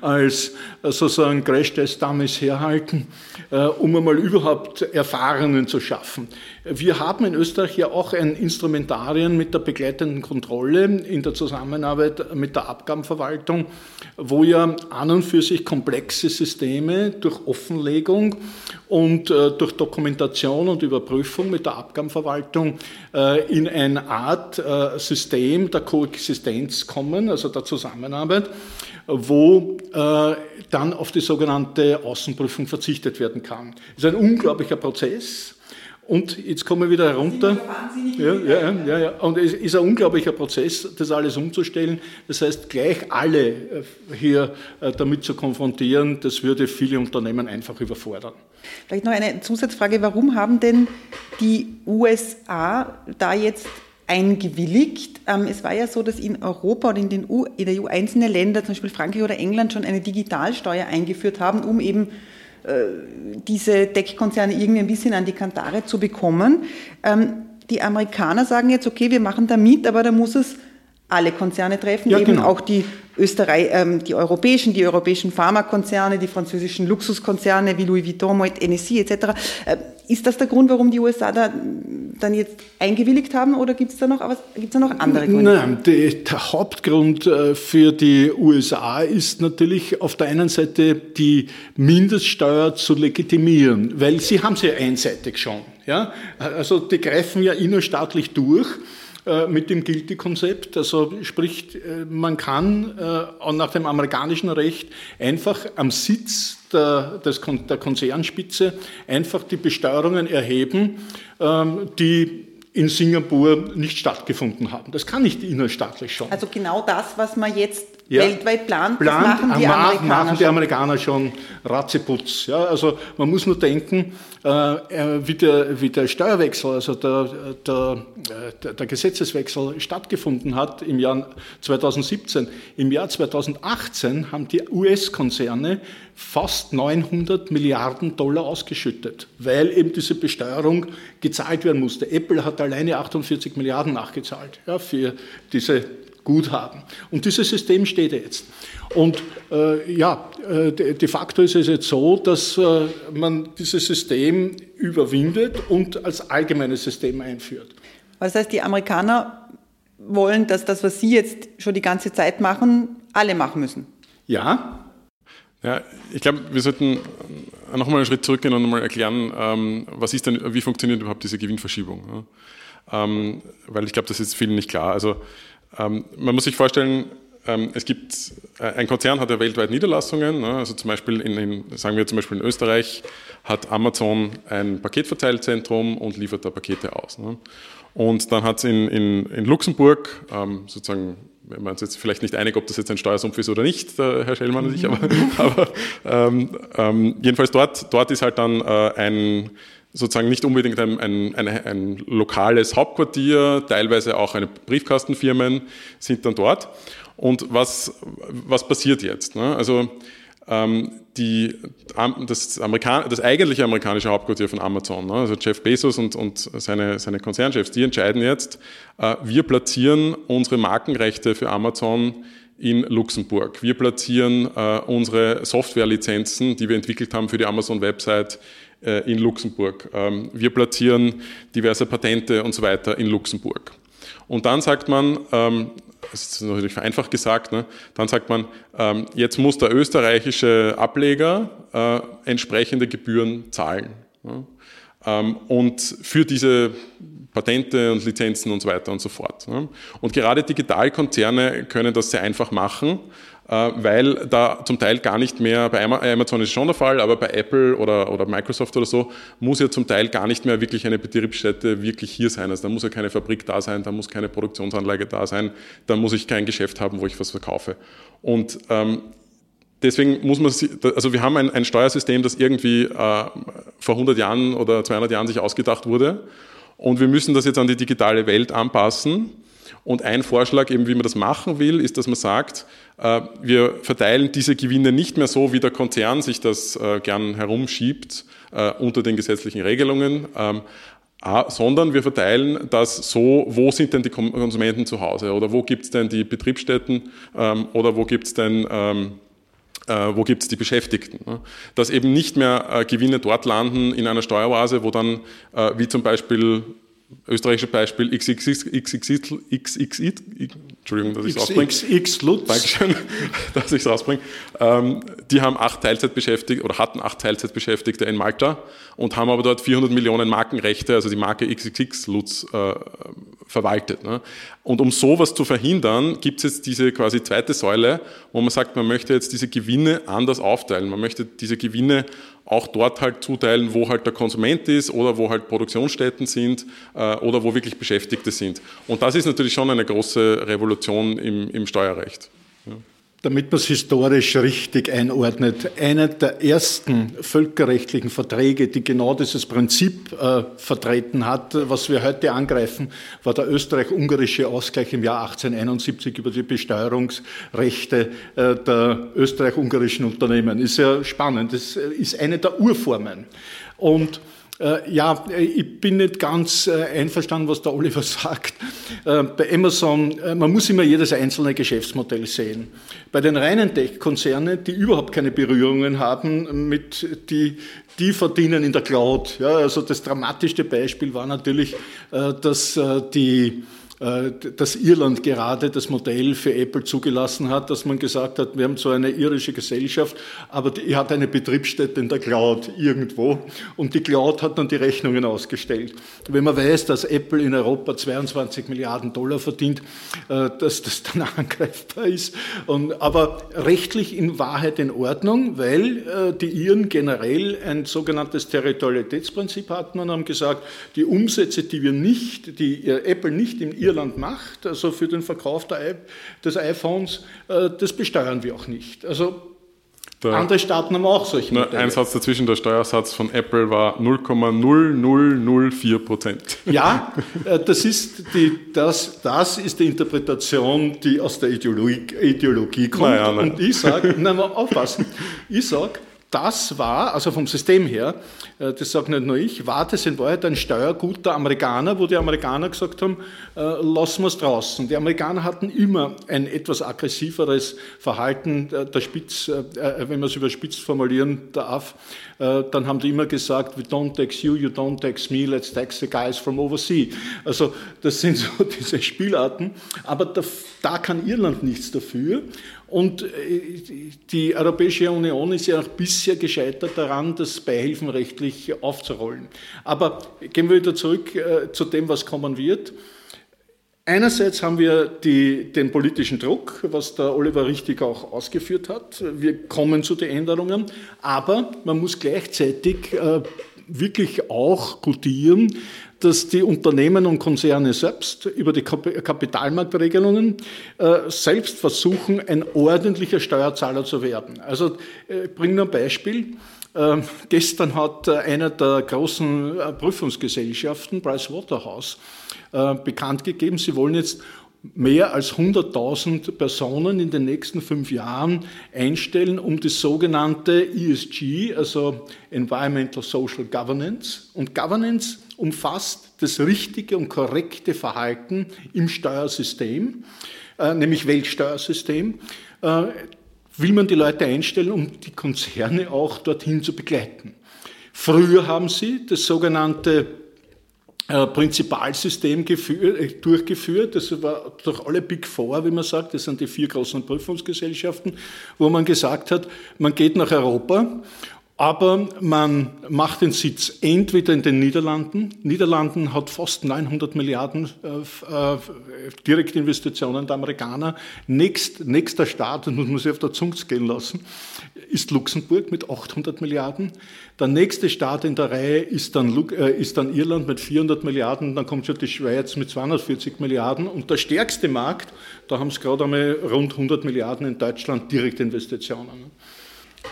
als äh, sozusagen Crash-Test-Dummies herhalten, äh, um einmal überhaupt Erfahrungen zu schaffen. Wir haben in Österreich ja auch ein Instrumentarien mit der begleitenden Kontrolle in der Zusammenarbeit mit der Abgabenverwaltung, wo ja an und für sich komplexe Systeme durch Offenlegung und äh, durch Dokumentation und Überprüfung mit der Abgabenverwaltung äh, in eine Art äh, System der Koexistenz kommen, also der Zusammenarbeit, wo äh, dann auf die sogenannte Außenprüfung verzichtet werden kann. Das ist ein unglaublicher Prozess. Und jetzt kommen wir wieder herunter. Ja, ja, ja, ja. Und es ist ein unglaublicher Prozess, das alles umzustellen. Das heißt, gleich alle äh, hier äh, damit zu konfrontieren, das würde viele Unternehmen einfach überfordern. Vielleicht noch eine Zusatzfrage. Warum haben denn die USA da jetzt eingewilligt. Ähm, es war ja so, dass in Europa oder in, den EU, in der EU einzelne Länder, zum Beispiel Frankreich oder England, schon eine Digitalsteuer eingeführt haben, um eben äh, diese Tech-Konzerne irgendwie ein bisschen an die Kantare zu bekommen. Ähm, die Amerikaner sagen jetzt, okay, wir machen da mit, aber da muss es alle Konzerne treffen, ja, eben genau. auch die Österreich, ähm, die europäischen, die europäischen Pharmakonzerne, die französischen Luxuskonzerne wie Louis Vuitton, Moet Hennessy etc. Äh, ist das der Grund, warum die USA da dann jetzt eingewilligt haben oder gibt es da, noch, gibt's da noch andere Gründe? Nein, die, der Hauptgrund äh, für die USA ist natürlich auf der einen Seite die Mindeststeuer zu legitimieren, weil sie haben sie ja einseitig schon. Ja? Also die greifen ja innerstaatlich durch mit dem Guilty-Konzept. Also sprich, äh, man kann äh, nach dem amerikanischen Recht einfach am Sitz der, des, der Konzernspitze einfach die Besteuerungen erheben, ähm, die in Singapur nicht stattgefunden haben. Das kann nicht innerstaatlich schon. Also genau das, was man jetzt ja, weltweit plant, plant, das machen die Amerikaner machen die Amerikaner schon ratzeputz. Ja, also man muss nur denken, äh, äh, wie, der, wie der Steuerwechsel, also der, der, äh, der Gesetzeswechsel stattgefunden hat im Jahr 2017. Im Jahr 2018 haben die US-Konzerne fast 900 Milliarden Dollar ausgeschüttet, weil eben diese Besteuerung gezahlt werden musste. Apple hat alleine 48 Milliarden nachgezahlt ja, für diese Guthaben. Und dieses System steht jetzt. Und äh, ja, äh, de facto ist es jetzt so, dass äh, man dieses System überwindet und als allgemeines System einführt. Was heißt, die Amerikaner wollen, dass das, was Sie jetzt schon die ganze Zeit machen, alle machen müssen? Ja. Ja, ich glaube, wir sollten nochmal einen Schritt zurückgehen und nochmal erklären, ähm, was ist denn, wie funktioniert überhaupt diese Gewinnverschiebung? Ja? Ähm, weil ich glaube, das ist vielen nicht klar. Also man muss sich vorstellen, ähm, es gibt, äh, ein Konzern hat ja weltweit Niederlassungen, ne? also zum Beispiel in, in, sagen wir zum Beispiel in Österreich hat Amazon ein Paketverteilzentrum und liefert da Pakete aus. Ne? Und dann hat es in, in, in, Luxemburg ähm, sozusagen wenn man uns jetzt vielleicht nicht einig, ob das jetzt ein Steuersumpf ist oder nicht, Herr Schellmann und ich, aber, aber ähm, ähm, jedenfalls dort, dort ist halt dann äh, ein sozusagen nicht unbedingt ein, ein, ein, ein, lokales Hauptquartier, teilweise auch eine Briefkastenfirmen sind dann dort. Und was, was passiert jetzt? Ne? Also ähm, die, das, Amerikan das eigentliche amerikanische Hauptquartier von Amazon, ne? also Jeff Bezos und, und seine, seine Konzernchefs, die entscheiden jetzt, äh, wir platzieren unsere Markenrechte für Amazon in Luxemburg. Wir platzieren äh, unsere Softwarelizenzen, die wir entwickelt haben für die Amazon-Website, in Luxemburg. Ähm, wir platzieren diverse Patente und so weiter in Luxemburg. Und dann sagt man, ähm, das ist natürlich vereinfacht gesagt, ne, dann sagt man, ähm, jetzt muss der österreichische Ableger äh, entsprechende Gebühren zahlen. Und für diese Patente und Lizenzen und so weiter und so fort. Und gerade Digitalkonzerne können das sehr einfach machen. Äh, weil da zum Teil gar nicht mehr, bei Amazon ist schon der Fall, aber bei Apple oder, oder Microsoft oder so, muss ja zum Teil gar nicht mehr wirklich eine Betriebsstätte wirklich hier sein. Also da muss ja keine Fabrik da sein, da muss keine Produktionsanlage da sein, da muss ich kein Geschäft haben, wo ich was verkaufe. Und ähm, deswegen muss man, also wir haben ein, ein Steuersystem, das irgendwie äh, vor 100 Jahren oder 200 Jahren sich ausgedacht wurde und wir müssen das jetzt an die digitale Welt anpassen. Und ein Vorschlag, eben wie man das machen will, ist, dass man sagt, äh, wir verteilen diese Gewinne nicht mehr so, wie der Konzern sich das äh, gern herumschiebt äh, unter den gesetzlichen Regelungen, ähm, sondern wir verteilen das so, wo sind denn die Konsumenten zu Hause? Oder wo gibt es denn die Betriebsstätten? Ähm, oder wo gibt es denn ähm, wo gibt es die Beschäftigten. Dass eben nicht mehr Gewinne dort landen in einer Steueroase, wo dann, wie zum Beispiel österreichische Beispiel XXX, XXX, Entschuldigung, dass ich es. XX Lutz. Dankeschön, dass ich es rausbringe. Ähm, die haben acht Teilzeitbeschäftigte oder hatten acht Teilzeitbeschäftigte in Malta und haben aber dort 400 Millionen Markenrechte, also die Marke XXX Lutz, äh, verwaltet. Ne? Und um sowas zu verhindern, gibt es jetzt diese quasi zweite Säule, wo man sagt, man möchte jetzt diese Gewinne anders aufteilen. Man möchte diese Gewinne auch dort halt zuteilen, wo halt der Konsument ist oder wo halt Produktionsstätten sind äh, oder wo wirklich Beschäftigte sind. Und das ist natürlich schon eine große Revolution im, im Steuerrecht. Damit man es historisch richtig einordnet, einer der ersten völkerrechtlichen Verträge, die genau dieses Prinzip äh, vertreten hat, was wir heute angreifen, war der österreich-ungarische Ausgleich im Jahr 1871 über die Besteuerungsrechte äh, der österreich-ungarischen Unternehmen. Ist ja spannend. Das ist eine der Urformen. Und äh, ja, ich bin nicht ganz äh, einverstanden, was der Oliver sagt. Äh, bei Amazon, man muss immer jedes einzelne Geschäftsmodell sehen. Bei den reinen Tech-Konzernen, die überhaupt keine Berührungen haben mit die, die verdienen in der Cloud. Ja, also das dramatischste Beispiel war natürlich, dass die äh, dass Irland gerade das Modell für Apple zugelassen hat, dass man gesagt hat, wir haben so eine irische Gesellschaft, aber die hat eine Betriebsstätte in der Cloud irgendwo und die Cloud hat dann die Rechnungen ausgestellt. Wenn man weiß, dass Apple in Europa 22 Milliarden Dollar verdient, äh, dass das dann angreifbar ist. Und, aber rechtlich in Wahrheit in Ordnung, weil äh, die Iren generell ein sogenanntes Territorialitätsprinzip hatten und haben gesagt, die Umsätze, die wir nicht, die Apple nicht in Irland macht, also für den Verkauf des iPhones, äh, das besteuern wir auch nicht. Also der, Andere Staaten haben auch solche Modelle. Ein Satz dazwischen, der Steuersatz von Apple war 0,0004 Prozent. Ja, äh, das ist, die, das, das ist die Interpretation, die aus der Ideologie, Ideologie kommt. Naja, naja. Und ich sage, nein, aufpassen, ich sage, das war, also vom System her, äh, das sage nicht nur ich, war das in Wahrheit ein Steuergut der Amerikaner, wo die Amerikaner gesagt haben, äh, lassen wir es draußen. Die Amerikaner hatten immer ein etwas aggressiveres Verhalten der Spitz, äh, wenn man es überspitzt formulieren darf, dann haben die immer gesagt, we don't tax you, you don't tax me, let's tax the guys from overseas. Also das sind so diese Spielarten, aber da, da kann Irland nichts dafür. Und äh, die Europäische Union ist ja auch bisher gescheitert daran, das beihilfenrechtlich aufzurollen. Aber gehen wir wieder zurück äh, zu dem, was kommen wird. Einerseits haben wir die, den politischen Druck, was der Oliver richtig auch ausgeführt hat. Wir kommen zu den Änderungen, aber man muss gleichzeitig äh, wirklich auch gutieren, dass die Unternehmen und Konzerne selbst über die Kapitalmarktregelungen äh, selbst versuchen, ein ordentlicher Steuerzahler zu werden. Also äh, ich bringe nur ein Beispiel. Äh, gestern hat einer der großen Prüfungsgesellschaften, Pricewaterhouse, bekannt gegeben, sie wollen jetzt mehr als 100.000 Personen in den nächsten fünf Jahren einstellen, um das sogenannte ESG, also Environmental Social Governance. Und Governance umfasst das richtige und korrekte Verhalten im Steuersystem, äh, nämlich Weltsteuersystem. Äh, will man die Leute einstellen, um die Konzerne auch dorthin zu begleiten. Früher haben sie das sogenannte äh, Prinzipalsystem durchgeführt. Das war durch alle Big Four, wie man sagt, das sind die vier großen Prüfungsgesellschaften, wo man gesagt hat, man geht nach Europa aber man macht den Sitz entweder in den Niederlanden. Niederlanden hat fast 900 Milliarden äh, äh, Direktinvestitionen der Amerikaner. Nächst, nächster Staat, und muss man sich auf der Zunge gehen lassen, ist Luxemburg mit 800 Milliarden. Der nächste Staat in der Reihe ist dann, äh, ist dann Irland mit 400 Milliarden. Dann kommt schon die Schweiz mit 240 Milliarden. Und der stärkste Markt, da haben es gerade einmal rund 100 Milliarden in Deutschland Direktinvestitionen.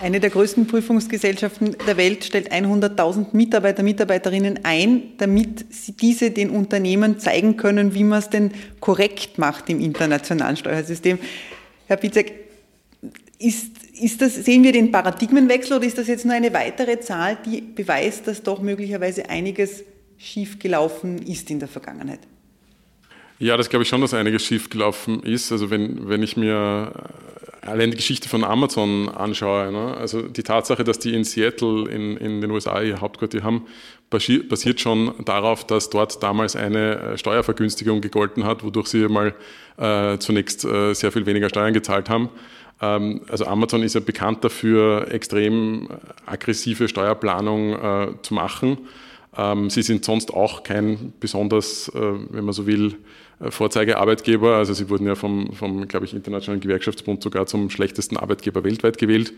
Eine der größten Prüfungsgesellschaften der Welt stellt 100.000 Mitarbeiter, Mitarbeiterinnen ein, damit diese den Unternehmen zeigen können, wie man es denn korrekt macht im internationalen Steuersystem. Herr Pizek, ist, ist das, sehen wir den Paradigmenwechsel oder ist das jetzt nur eine weitere Zahl, die beweist, dass doch möglicherweise einiges schiefgelaufen ist in der Vergangenheit? Ja, das glaube ich schon, dass einiges schiefgelaufen ist. Also wenn, wenn ich mir allein die Geschichte von Amazon anschaue, ne? also die Tatsache, dass die in Seattle in, in den USA ihr Hauptquartier haben, basiert schon darauf, dass dort damals eine äh, Steuervergünstigung gegolten hat, wodurch sie mal äh, zunächst äh, sehr viel weniger Steuern gezahlt haben. Ähm, also Amazon ist ja bekannt dafür, extrem aggressive Steuerplanung äh, zu machen. Ähm, sie sind sonst auch kein besonders, äh, wenn man so will, äh, Vorzeigearbeitgeber. Also sie wurden ja vom, vom glaube ich, Internationalen Gewerkschaftsbund sogar zum schlechtesten Arbeitgeber weltweit gewählt.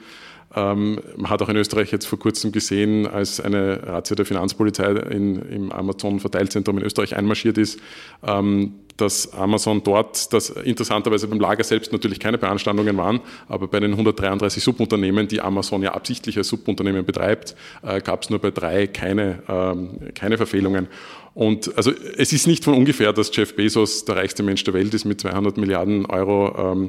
Ähm, man hat auch in Österreich jetzt vor kurzem gesehen, als eine Razzia der Finanzpolizei in, im Amazon-Verteilzentrum in Österreich einmarschiert ist, ähm, dass Amazon dort, dass interessanterweise beim Lager selbst natürlich keine Beanstandungen waren, aber bei den 133 Subunternehmen, die Amazon ja absichtlich als Subunternehmen betreibt, äh, gab es nur bei drei keine, ähm, keine Verfehlungen. Und also es ist nicht von ungefähr, dass Jeff Bezos der reichste Mensch der Welt ist mit 200 Milliarden Euro, ähm,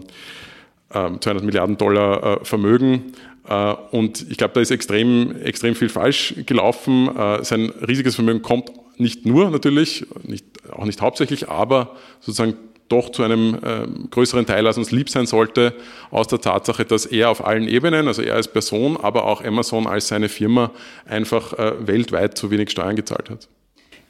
äh, 200 Milliarden Dollar äh, Vermögen. Äh, und ich glaube, da ist extrem, extrem viel falsch gelaufen. Äh, sein riesiges Vermögen kommt nicht nur natürlich, nicht, auch nicht hauptsächlich, aber sozusagen doch zu einem äh, größeren Teil als uns lieb sein sollte, aus der Tatsache, dass er auf allen Ebenen, also er als Person, aber auch Amazon als seine Firma, einfach äh, weltweit zu wenig Steuern gezahlt hat.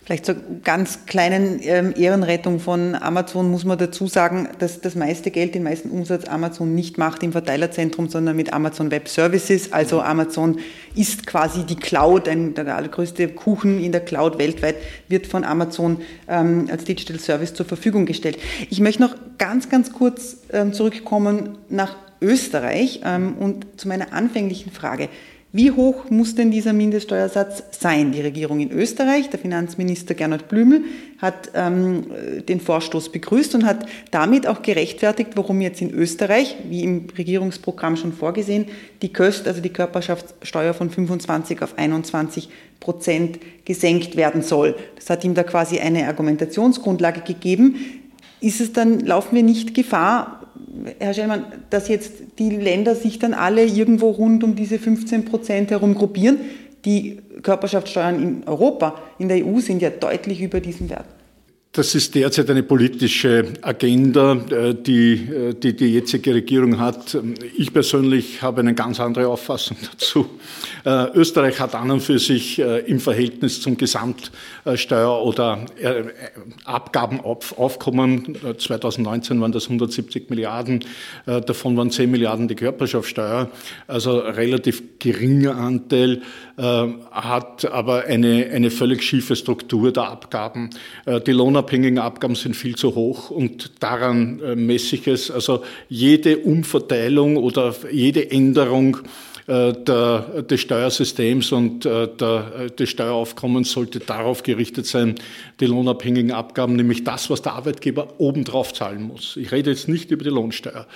Vielleicht zur ganz kleinen ähm, Ehrenrettung von Amazon muss man dazu sagen, dass das meiste Geld, den meisten Umsatz Amazon nicht macht im Verteilerzentrum, sondern mit Amazon Web Services. Also Amazon ist quasi die Cloud, ein, der allergrößte Kuchen in der Cloud weltweit wird von Amazon ähm, als Digital Service zur Verfügung gestellt. Ich möchte noch ganz, ganz kurz ähm, zurückkommen nach Österreich und zu meiner anfänglichen Frage. Wie hoch muss denn dieser Mindeststeuersatz sein? Die Regierung in Österreich, der Finanzminister Gernot Blümel, hat ähm, den Vorstoß begrüßt und hat damit auch gerechtfertigt, warum jetzt in Österreich, wie im Regierungsprogramm schon vorgesehen, die Köst, also die Körperschaftssteuer von 25 auf 21 Prozent gesenkt werden soll. Das hat ihm da quasi eine Argumentationsgrundlage gegeben. Ist es dann, laufen wir nicht Gefahr, Herr Schellmann, dass jetzt die Länder sich dann alle irgendwo rund um diese 15 Prozent herum gruppieren. Die Körperschaftssteuern in Europa, in der EU sind ja deutlich über diesem Wert. Das ist derzeit eine politische Agenda, äh, die, äh, die die jetzige Regierung hat. Ich persönlich habe eine ganz andere Auffassung dazu. Äh, Österreich hat an und für sich im Verhältnis zum Gesamtsteuer- oder Abgabenaufkommen, 2019 waren das 170 Milliarden, davon waren 10 Milliarden die Körperschaftssteuer, also relativ geringer Anteil, hat aber eine, eine völlig schiefe Struktur der Abgaben. Die Lohn unabhängigen Abgaben sind viel zu hoch und daran äh, messe ich es. Also jede Umverteilung oder jede Änderung äh, der, des Steuersystems und äh, der, des Steueraufkommens sollte darauf gerichtet sein, die lohnabhängigen Abgaben, nämlich das, was der Arbeitgeber obendrauf zahlen muss. Ich rede jetzt nicht über die Lohnsteuer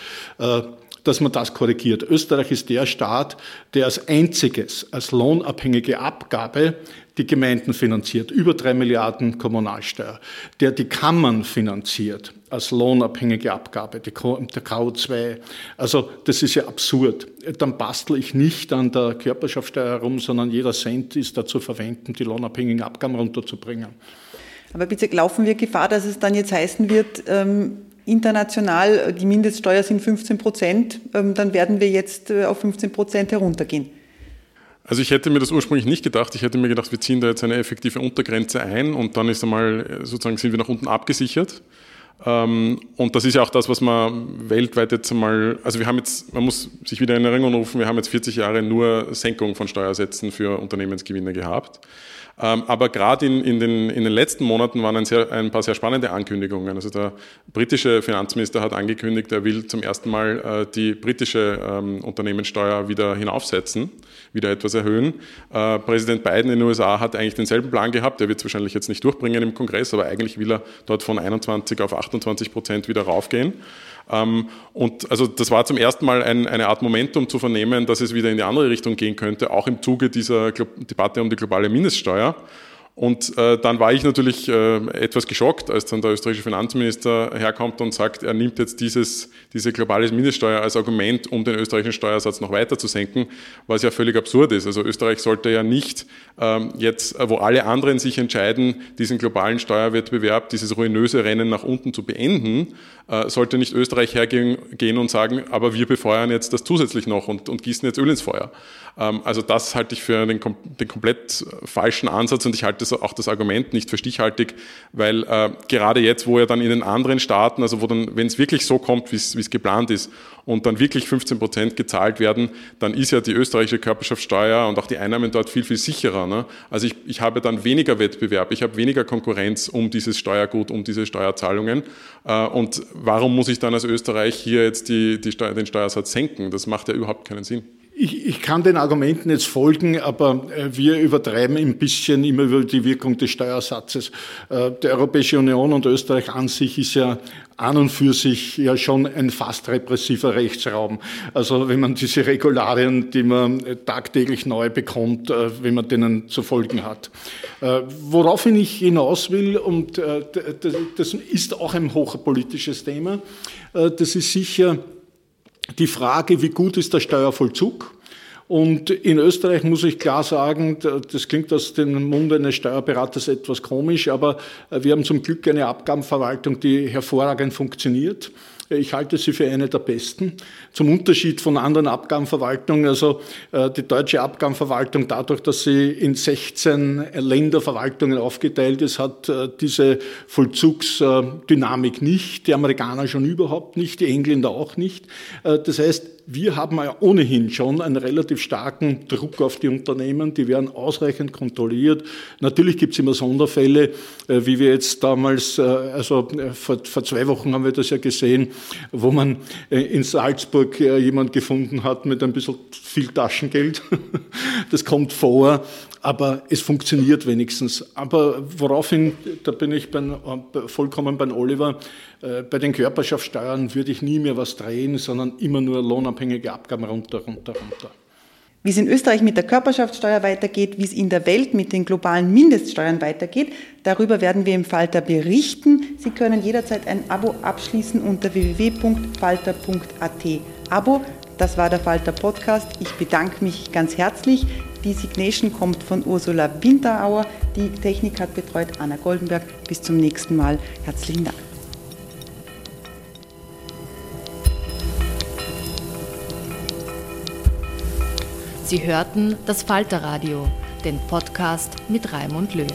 dass man das korrigiert. Österreich ist der Staat, der als einziges, als lohnabhängige Abgabe die Gemeinden finanziert, über drei Milliarden Kommunalsteuer, der die Kammern finanziert als lohnabhängige Abgabe, der KO2. Also das ist ja absurd. Dann bastel ich nicht an der Körperschaftssteuer herum, sondern jeder Cent ist dazu verwenden, die lohnabhängigen Abgaben runterzubringen. Aber bitte laufen wir Gefahr, dass es dann jetzt heißen wird, ähm, international, die Mindeststeuer sind 15 Prozent, ähm, dann werden wir jetzt äh, auf 15 Prozent heruntergehen. Also ich hätte mir das ursprünglich nicht gedacht. Ich hätte mir gedacht, wir ziehen da jetzt eine effektive Untergrenze ein und dann ist einmal sozusagen sind wir nach unten abgesichert. Ähm, und das ist ja auch das, was man weltweit jetzt einmal, also wir haben jetzt, man muss sich wieder in Erinnerung rufen, wir haben jetzt 40 Jahre nur Senkung von Steuersätzen für Unternehmensgewinne gehabt. Ähm, aber gerade in, in, den, in den letzten Monaten waren ein, sehr, ein paar sehr spannende Ankündigungen. Also der britische Finanzminister hat angekündigt, er will zum ersten Mal äh, die britische ähm, Unternehmenssteuer wieder hinaufsetzen, wieder etwas erhöhen. Äh, Präsident Biden in den USA hat eigentlich denselben Plan gehabt. Er wird es wahrscheinlich jetzt nicht durchbringen im Kongress, aber eigentlich will er dort von 21 auf 28 Prozent wieder raufgehen. Ähm, und also das war zum ersten Mal ein, eine Art Momentum zu vernehmen, dass es wieder in die andere Richtung gehen könnte, auch im Zuge dieser Debatte um die globale Mindeststeuer. Und äh, dann war ich natürlich äh, etwas geschockt, als dann der österreichische Finanzminister herkommt und sagt, er nimmt jetzt dieses, diese globale Mindeststeuer als Argument, um den österreichischen Steuersatz noch weiter zu senken, was ja völlig absurd ist. Also Österreich sollte ja nicht ähm, jetzt, äh, wo alle anderen sich entscheiden, diesen globalen Steuerwettbewerb, dieses ruinöse Rennen nach unten zu beenden, sollte nicht Österreich hergehen gehen und sagen, aber wir befeuern jetzt das zusätzlich noch und, und gießen jetzt Öl ins Feuer. Ähm, also das halte ich für den, den komplett falschen Ansatz und ich halte auch das Argument nicht für stichhaltig, weil äh, gerade jetzt, wo ja dann in den anderen Staaten, also wo dann, wenn es wirklich so kommt, wie es geplant ist und dann wirklich 15 Prozent gezahlt werden, dann ist ja die österreichische Körperschaftssteuer und auch die Einnahmen dort viel, viel sicherer. Ne? Also ich, ich habe dann weniger Wettbewerb, ich habe weniger Konkurrenz um dieses Steuergut, um diese Steuerzahlungen. Äh, und warum muss ich dann als Österreich hier jetzt die, die Steuer, den Steuersatz senken? Das macht ja überhaupt keinen Sinn. Ich, ich kann den Argumenten jetzt folgen, aber äh, wir übertreiben ein bisschen immer über die Wirkung des Steuersatzes. Äh, die Europäische Union und Österreich an sich ist ja an und für sich ja schon ein fast repressiver Rechtsraum. Also wenn man diese Regularien, die man tagtäglich neu bekommt, äh, wenn man denen zu folgen hat. Woraufhin ich hinaus will, und das ist auch ein hochpolitisches Thema, das ist sicher die Frage, wie gut ist der Steuervollzug? Und in Österreich muss ich klar sagen, das klingt aus dem Mund eines Steuerberaters etwas komisch, aber wir haben zum Glück eine Abgabenverwaltung, die hervorragend funktioniert. Ich halte sie für eine der besten. Zum Unterschied von anderen Abgabenverwaltungen, also äh, die deutsche Abgabenverwaltung, dadurch, dass sie in 16 Länderverwaltungen aufgeteilt ist, hat äh, diese Vollzugsdynamik nicht. Die Amerikaner schon überhaupt nicht, die Engländer auch nicht. Das heißt, wir haben ja ohnehin schon einen relativ starken Druck auf die Unternehmen, die werden ausreichend kontrolliert. Natürlich gibt es immer Sonderfälle, äh, wie wir jetzt damals, äh, also äh, vor, vor zwei Wochen haben wir das ja gesehen, wo man in Salzburg jemand gefunden hat mit ein bisschen viel Taschengeld. Das kommt vor, aber es funktioniert wenigstens. Aber woraufhin, da bin ich beim, vollkommen beim Oliver, bei den Körperschaftssteuern würde ich nie mehr was drehen, sondern immer nur lohnabhängige Abgaben runter, runter, runter. Wie es in Österreich mit der Körperschaftssteuer weitergeht, wie es in der Welt mit den globalen Mindeststeuern weitergeht, darüber werden wir im Falter berichten. Sie können jederzeit ein Abo abschließen unter www.falter.at. Abo, das war der Falter Podcast. Ich bedanke mich ganz herzlich. Die Signation kommt von Ursula Winterauer. Die Technik hat betreut Anna Goldenberg. Bis zum nächsten Mal. Herzlichen Dank. Sie hörten das Falterradio, den Podcast mit Raimund Löw.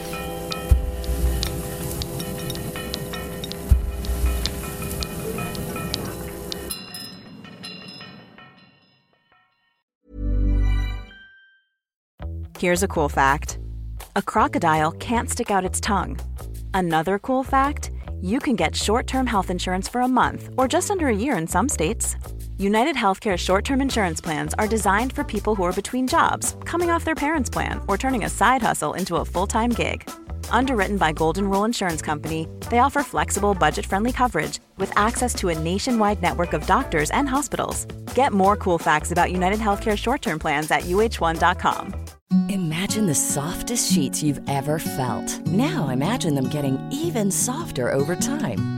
Here's a cool fact a crocodile can't stick out its tongue. Another cool fact you can get short term health insurance for a month or just under a year in some states. United Healthcare short term insurance plans are designed for people who are between jobs, coming off their parents' plan, or turning a side hustle into a full time gig. Underwritten by Golden Rule Insurance Company, they offer flexible, budget friendly coverage with access to a nationwide network of doctors and hospitals. Get more cool facts about United Healthcare short term plans at uh1.com. Imagine the softest sheets you've ever felt. Now imagine them getting even softer over time.